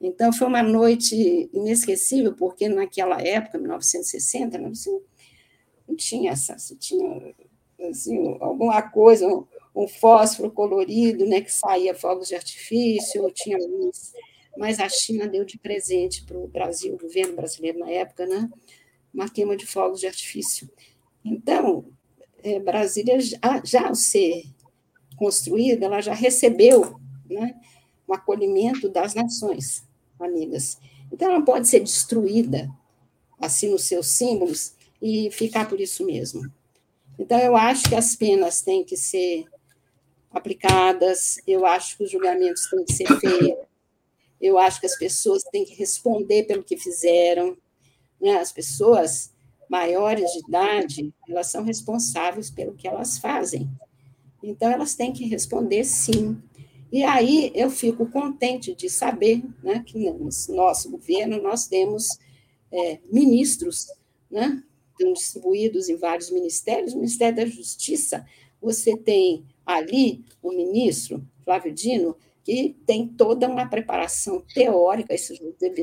Então, foi uma noite inesquecível, porque naquela época, 1960, não tinha essa, tinha assim, alguma coisa, um, um, fósforo colorido, né, que saía fogos de artifício, tinha luz, mas a China deu de presente para o Brasil, o governo brasileiro na época, né, uma queima de fogos de artifício. Então, é, Brasília, já, já ao ser construída, ela já recebeu né, o acolhimento das nações amigas. Então, ela pode ser destruída, assim, nos seus símbolos, e ficar por isso mesmo. Então, eu acho que as penas têm que ser aplicadas, eu acho que os julgamentos têm que ser feitos, eu acho que as pessoas têm que responder pelo que fizeram. Né? As pessoas maiores de idade, elas são responsáveis pelo que elas fazem. Então, elas têm que responder sim. E aí eu fico contente de saber né, que no nosso governo nós temos é, ministros, né, estão distribuídos em vários ministérios. O Ministério da Justiça, você tem ali o ministro Flávio Dino, que tem toda uma preparação teórica, isso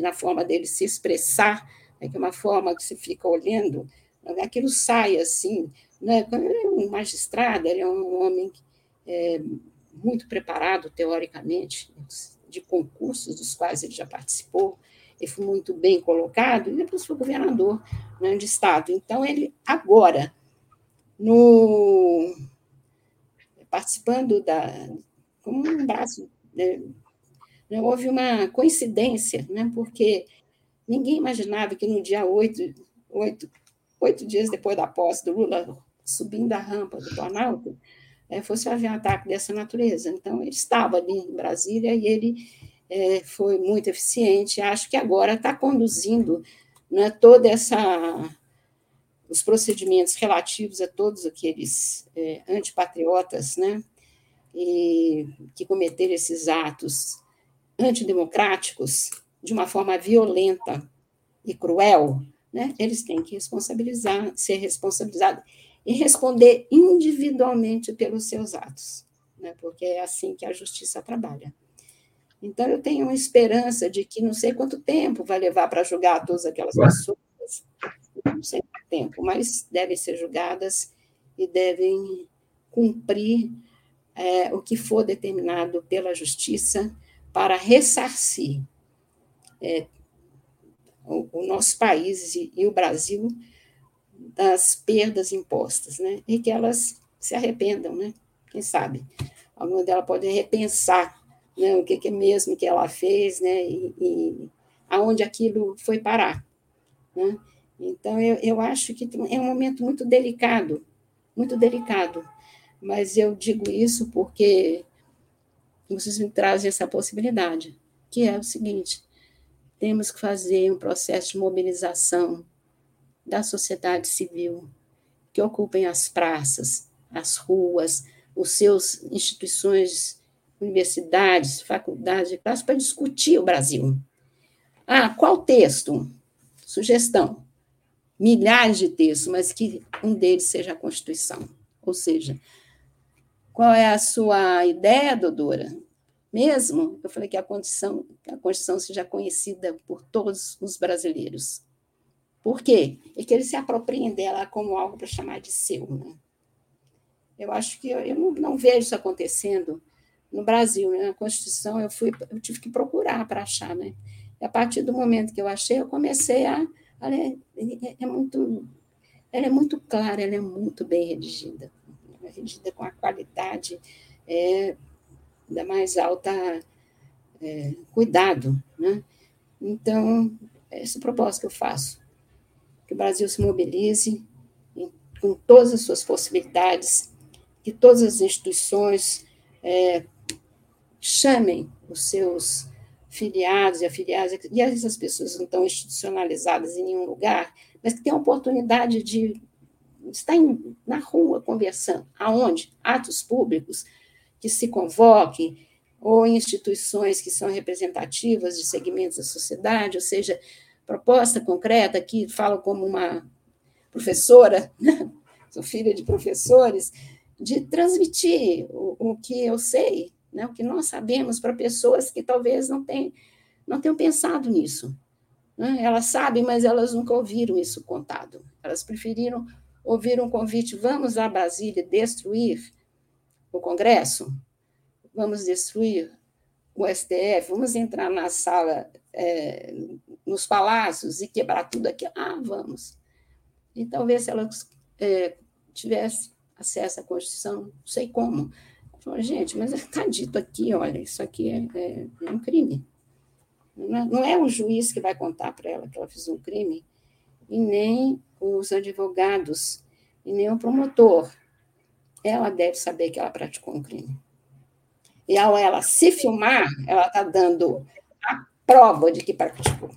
na forma dele se expressar, né, que é uma forma que você fica olhando, né, aquilo sai assim. Né? Ele é um magistrado, ele é um homem é, muito preparado teoricamente, de concursos dos quais ele já participou, ele foi muito bem colocado, e depois foi governador né, de Estado. Então, ele agora, no, participando da, como um braço né, houve uma coincidência, né, porque ninguém imaginava que no dia 8, 8, 8 dias depois da posse do Lula, subindo a rampa do Planalto, é, fosse haver um ataque dessa natureza. Então, ele estava ali em Brasília e ele é, foi muito eficiente. Acho que agora está conduzindo né, toda essa os procedimentos relativos a todos aqueles é, antipatriotas, né, e que cometeram esses atos antidemocráticos de uma forma violenta e cruel, né, eles têm que responsabilizar, ser responsabilizados e responder individualmente pelos seus atos, né, porque é assim que a justiça trabalha. Então, eu tenho uma esperança de que não sei quanto tempo vai levar para julgar todas aquelas pessoas, não sei quanto tempo, mas devem ser julgadas e devem cumprir é, o que for determinado pela justiça para ressarcir é, o, o, nosso país e, e, o Brasil das perdas impostas, né? E que elas se arrependam, né? Quem sabe? Alguma delas pode repensar né, o que, que mesmo que ela fez, né? E, e aonde aquilo foi parar, né? Então, eu, eu acho que é um momento muito delicado, muito delicado, mas eu digo isso porque vocês me trazem essa possibilidade, que é o seguinte: temos que fazer um processo de mobilização da sociedade civil, que ocupem as praças, as ruas, os seus instituições, universidades, faculdades, para discutir o Brasil. Ah, qual texto? Sugestão. Milhares de textos, mas que um deles seja a Constituição. Ou seja, qual é a sua ideia, doutora? Mesmo, eu falei que a condição, a Constituição seja conhecida por todos os brasileiros. Por quê? É que eles se apropriem dela como algo para chamar de seu. Né? Eu acho que eu, eu não, não, vejo isso acontecendo no Brasil. Né? Na Constituição, eu, fui, eu tive que procurar para achar. Né? E a partir do momento que eu achei, eu comecei a. a é, é, muito, ela é muito clara, ela é muito bem redigida redigida com a qualidade é, da mais alta é, cuidado. Né? Então, essa proposta que eu faço, que o Brasil se mobilize em, com todas as suas possibilidades, que todas as instituições é, chamem os seus filiados e afiliados, e essas pessoas não estão institucionalizadas em nenhum lugar, mas que tenham oportunidade de está em, na rua conversando. Aonde? Atos públicos que se convoquem, ou instituições que são representativas de segmentos da sociedade, ou seja, proposta concreta, que falo como uma professora, sou filha de professores, de transmitir o, o que eu sei, né? o que nós sabemos para pessoas que talvez não, tenham, não tenham pensado nisso. Né? Elas sabem, mas elas nunca ouviram isso contado. Elas preferiram ouvir um convite: vamos a Brasília destruir o Congresso? Vamos destruir o STF? Vamos entrar na sala, é, nos palácios e quebrar tudo aqui? Ah, vamos. E talvez se ela é, tivesse acesso à Constituição, não sei como. Falei, gente, mas está dito aqui, olha, isso aqui é, é, é um crime. Não é, um juiz que vai contar para ela que ela fez um crime, e nem os advogados e nem o promotor. Ela deve saber que ela praticou um crime. E ao ela se filmar, ela está dando a prova de que praticou.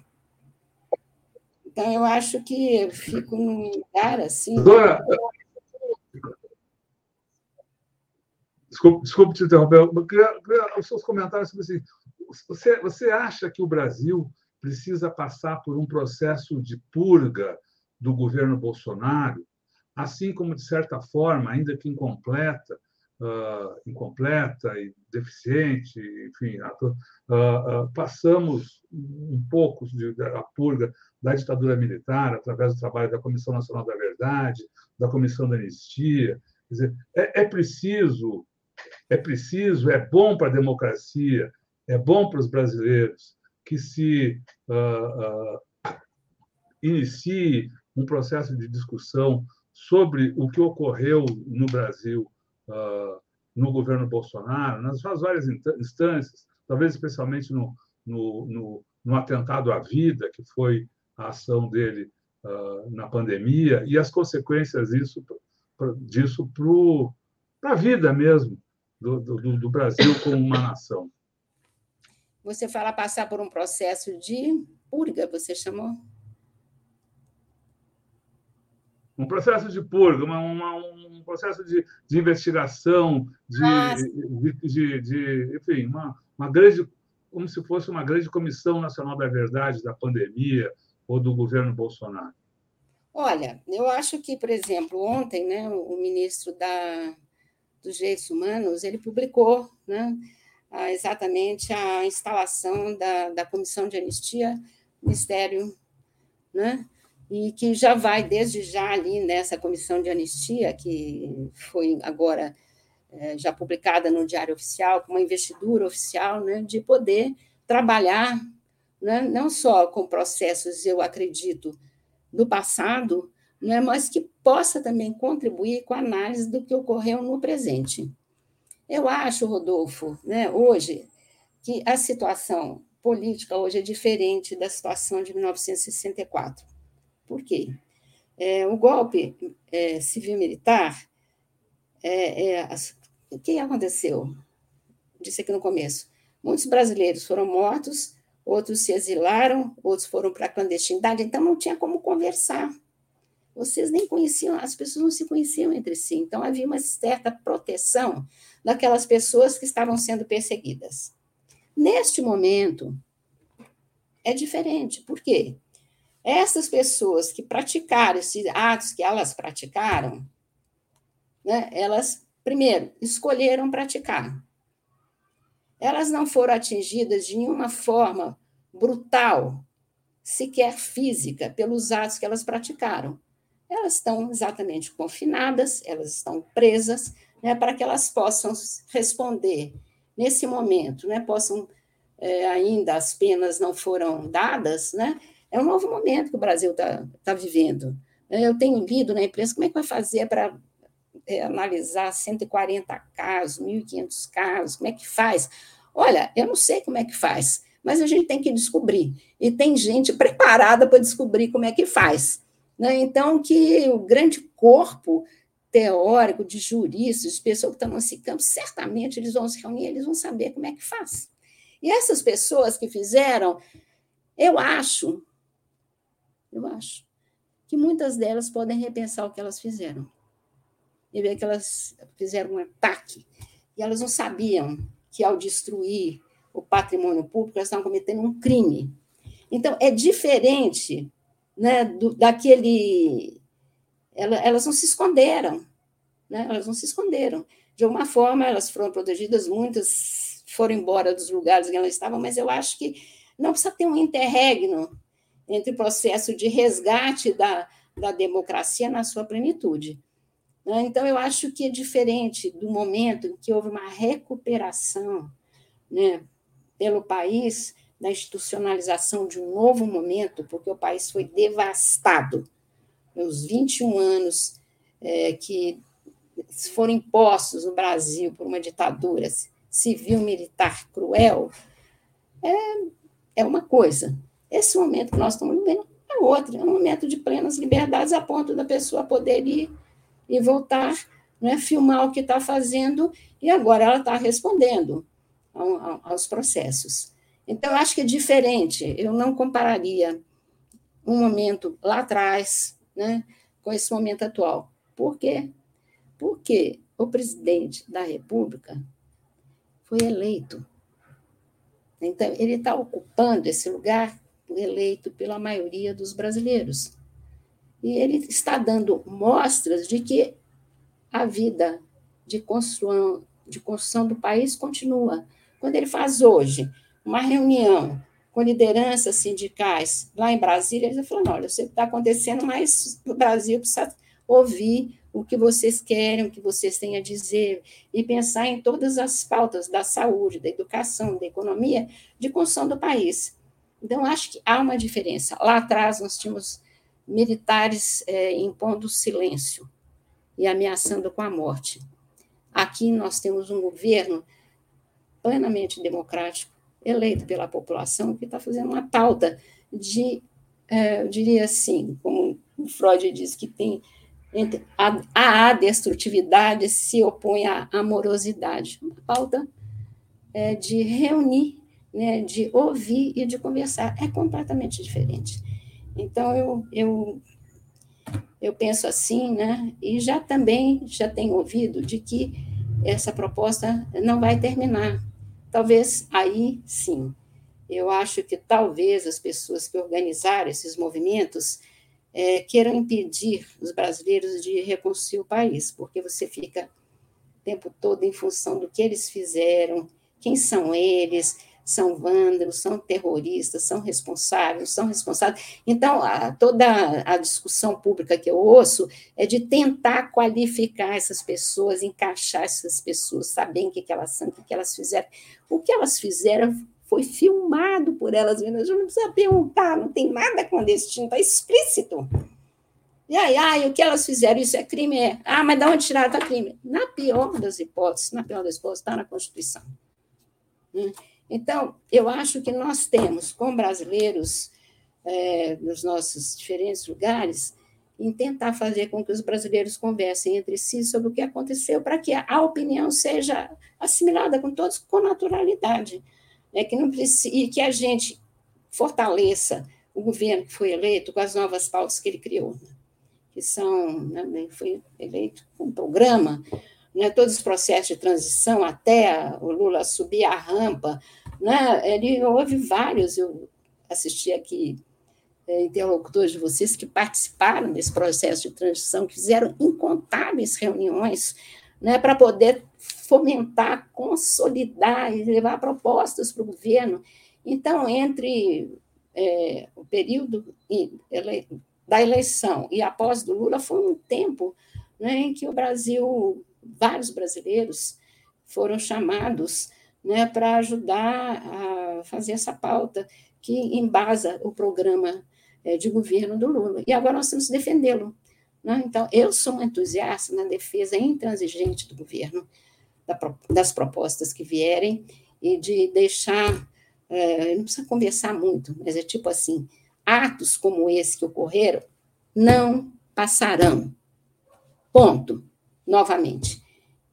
Então, eu acho que eu fico num lugar assim. Dora, desculpe, desculpe te interromper, queria, queria os seus comentários sobre assim. Você, você acha que o Brasil precisa passar por um processo de purga do governo Bolsonaro, assim como, de certa forma, ainda que incompleta, uh, incompleta e deficiente, enfim, uh, passamos um pouco de, a purga da ditadura militar através do trabalho da Comissão Nacional da Verdade, da Comissão da Anistia. Quer dizer, é, é preciso, é preciso, é bom para a democracia, é bom para os brasileiros que se inicie um processo de discussão sobre o que ocorreu no Brasil uh, no governo Bolsonaro, nas suas várias instâncias, talvez especialmente no, no, no, no atentado à vida, que foi a ação dele uh, na pandemia, e as consequências disso, disso para a vida mesmo do, do, do Brasil como uma nação. Você fala passar por um processo de purga, você chamou? Um processo de purga, uma, uma, um processo de, de investigação, de, de, de, de, enfim, uma, uma grande, como se fosse uma grande comissão nacional da verdade da pandemia ou do governo Bolsonaro. Olha, eu acho que, por exemplo, ontem, né, o ministro da, dos Direitos Humanos ele publicou, né, exatamente a instalação da, da comissão de anistia, Ministério, né, e que já vai desde já ali nessa comissão de anistia, que foi agora é, já publicada no Diário Oficial, com uma investidura oficial, né, de poder trabalhar né, não só com processos, eu acredito, do passado, né, mas que possa também contribuir com a análise do que ocorreu no presente. Eu acho, Rodolfo, né, hoje, que a situação política hoje é diferente da situação de 1964. Por quê? É, o golpe é, civil-militar, é, é o que aconteceu? Disse aqui no começo. Muitos brasileiros foram mortos, outros se exilaram, outros foram para a clandestinidade, então não tinha como conversar. Vocês nem conheciam, as pessoas não se conheciam entre si, então havia uma certa proteção daquelas pessoas que estavam sendo perseguidas. Neste momento, é diferente, por quê? Essas pessoas que praticaram esses atos que elas praticaram, né, elas, primeiro, escolheram praticar. Elas não foram atingidas de nenhuma forma brutal, sequer física, pelos atos que elas praticaram. Elas estão exatamente confinadas, elas estão presas, né, para que elas possam responder nesse momento, né, possam é, ainda as penas não foram dadas, né, é um novo momento que o Brasil está tá vivendo. Eu tenho lido na imprensa como é que vai fazer para é, analisar 140 casos, 1.500 casos, como é que faz? Olha, eu não sei como é que faz, mas a gente tem que descobrir. E tem gente preparada para descobrir como é que faz. Né? Então, que o grande corpo teórico de juristas, de pessoas que estão nesse campo, certamente eles vão se reunir, eles vão saber como é que faz. E essas pessoas que fizeram, eu acho eu acho, que muitas delas podem repensar o que elas fizeram. E ver que elas fizeram um ataque e elas não sabiam que ao destruir o patrimônio público elas estavam cometendo um crime. Então, é diferente né, do, daquele. Elas não se esconderam, né? elas não se esconderam. De alguma forma, elas foram protegidas, muitas foram embora dos lugares em que elas estavam, mas eu acho que não precisa ter um interregno entre o processo de resgate da, da democracia na sua plenitude. Né? Então, eu acho que é diferente do momento em que houve uma recuperação né, pelo país da institucionalização de um novo momento, porque o país foi devastado. Os 21 anos é, que foram impostos no Brasil por uma ditadura civil-militar cruel, é, é uma coisa. Esse momento que nós estamos vivendo é outro, é um momento de plenas liberdades, a ponto da pessoa poder ir e voltar, né, filmar o que está fazendo, e agora ela está respondendo aos processos. Então, eu acho que é diferente, eu não compararia um momento lá atrás né, com esse momento atual. Por quê? Porque o presidente da República foi eleito. Então, ele está ocupando esse lugar eleito pela maioria dos brasileiros. E ele está dando mostras de que a vida de construção, de construção do país continua. Quando ele faz hoje uma reunião com lideranças sindicais lá em Brasília, ele falou: olha, isso está acontecendo, mas o Brasil precisa ouvir o que vocês querem, o que vocês têm a dizer, e pensar em todas as pautas da saúde, da educação, da economia, de construção do país. Então, acho que há uma diferença. Lá atrás, nós tínhamos militares é, impondo silêncio e ameaçando com a morte. Aqui nós temos um governo plenamente democrático, eleito pela população, que está fazendo uma pauta de, é, eu diria assim, como Freud diz, que tem a, a destrutividade se opõe à amorosidade. Uma pauta é, de reunir, né, de ouvir e de conversar. É completamente diferente. Então, eu, eu, eu penso assim, né, e já também já tenho ouvido de que essa proposta não vai terminar. Talvez aí sim. Eu acho que talvez as pessoas que organizaram esses movimentos é, queiram impedir os brasileiros de reconstruir o país, porque você fica o tempo todo em função do que eles fizeram, quem são eles, são vândalos, são terroristas, são responsáveis, são responsáveis. Então, a, toda a discussão pública que eu ouço é de tentar qualificar essas pessoas, encaixar essas pessoas, saber o que, que elas são, o que, que elas fizeram. O que elas fizeram foi filmado por elas mesmas. não precisa perguntar, não tem nada clandestino, está explícito. E aí, ah, o que elas fizeram? Isso é crime? É. Ah, mas de onde tiraram? Está crime. Na pior das hipóteses, na pior das hipóteses, está na Constituição. Hum. Então, eu acho que nós temos, como brasileiros, é, nos nossos diferentes lugares, em tentar fazer com que os brasileiros conversem entre si sobre o que aconteceu, para que a opinião seja assimilada com todos com naturalidade né, que não precisa, e que a gente fortaleça o governo que foi eleito com as novas pautas que ele criou, né, que são, né, foi eleito com um programa, né, todos os processos de transição até o Lula subir a rampa, né, ele houve vários, eu assisti aqui é, interlocutores de vocês que participaram desse processo de transição, que fizeram incontáveis reuniões né, para poder fomentar, consolidar e levar propostas para o governo. Então, entre é, o período da eleição e após do Lula, foi um tempo né, em que o Brasil, vários brasileiros foram chamados né, para ajudar a fazer essa pauta que embasa o programa é, de governo do Lula. E agora nós temos que defendê-lo. Né? Então, eu sou um entusiasta na defesa intransigente do governo, das propostas que vierem, e de deixar. É, não precisa conversar muito, mas é tipo assim: atos como esse que ocorreram não passarão. Ponto. Novamente.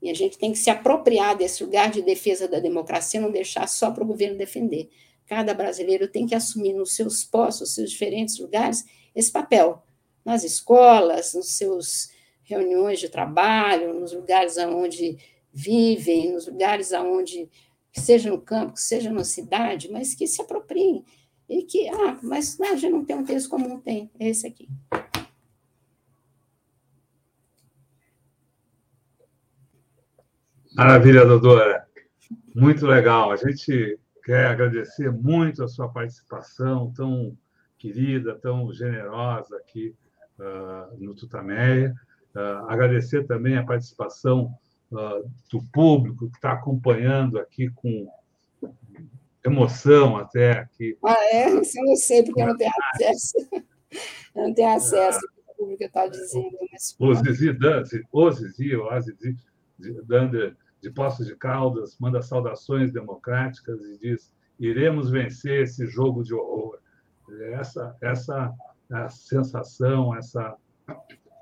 E a gente tem que se apropriar desse lugar de defesa da democracia, não deixar só para o governo defender. Cada brasileiro tem que assumir nos seus postos, nos seus diferentes lugares, esse papel nas escolas, nos seus reuniões de trabalho, nos lugares onde vivem, nos lugares onde, seja no campo, seja na cidade, mas que se apropriem. E que, ah, mas a gente não tem um texto comum, tem, é esse aqui. Maravilha, doutora. Muito legal. A gente quer agradecer muito a sua participação tão querida, tão generosa aqui uh, no Tutameia. Uh, agradecer também a participação uh, do público que está acompanhando aqui com emoção até aqui. Ah, é? Isso eu não sei, porque eu não tenho acesso. Eu não tenho acesso ao que o público está dizendo. O Zizi, o Zizi, o Zizi, Dander, de Poços de Caldas, manda saudações democráticas e diz: iremos vencer esse jogo de horror. Essa, essa a sensação, essa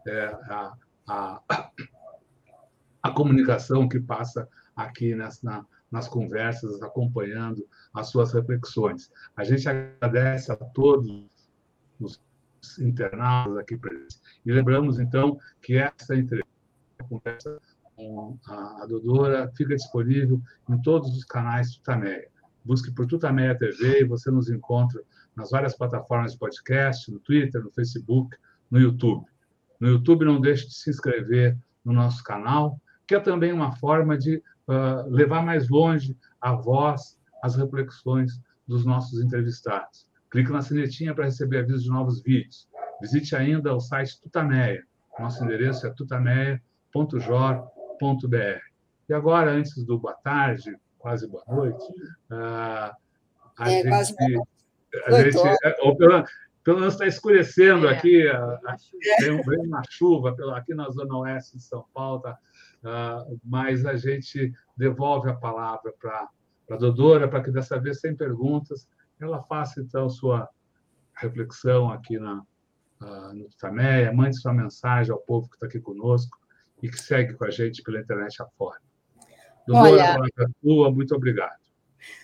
é, a, a, a, comunicação que passa aqui nas, na, nas conversas, acompanhando as suas reflexões. A gente agradece a todos os internados aqui presentes. E lembramos, então, que essa entrevista, conversa com a, a doutora, fica disponível em todos os canais Tutameia. Busque por Tutameia TV e você nos encontra nas várias plataformas de podcast, no Twitter, no Facebook, no YouTube. No YouTube, não deixe de se inscrever no nosso canal, que é também uma forma de uh, levar mais longe a voz, as reflexões dos nossos entrevistados. Clique na sinetinha para receber avisos de novos vídeos. Visite ainda o site Tutameia. Nosso endereço é tutameia.jor.br. E agora, antes do boa tarde, quase boa noite, uh, a é, gente. A gente ou pelo, pelo menos está escurecendo é, aqui, a, a, tem uma chuva pela, aqui na Zona Oeste de São Paulo, tá, uh, mas a gente devolve a palavra para a Dodora, para que dessa vez, sem perguntas, ela faça então sua reflexão aqui na, uh, no Tutameia, mande sua mensagem ao povo que está aqui conosco e que segue com a gente pela internet afora. Olha, tua, muito obrigado.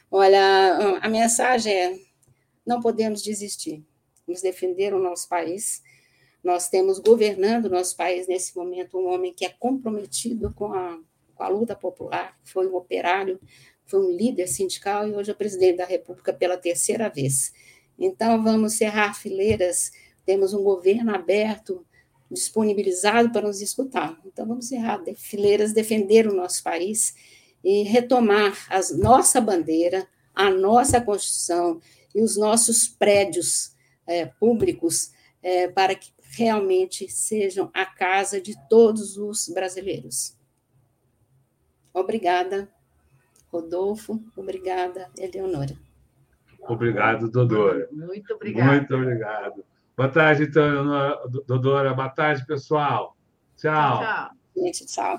Olha, a mensagem é: não podemos desistir, nos defender o nosso país. Nós temos governando o nosso país nesse momento um homem que é comprometido com a, com a luta popular, foi um operário, foi um líder sindical e hoje é presidente da República pela terceira vez. Então, vamos cerrar fileiras, temos um governo aberto, disponibilizado para nos escutar. Então, vamos cerrar fileiras, defender o nosso país e retomar a nossa bandeira, a nossa Constituição e os nossos prédios é, públicos é, para que realmente sejam a casa de todos os brasileiros. Obrigada, Rodolfo. Obrigada, Eleonora. Obrigado, Dodora. Muito obrigada. Muito obrigado. Boa tarde, então, Dodora. Boa tarde, pessoal. Tchau. Tchau. Gente, tchau.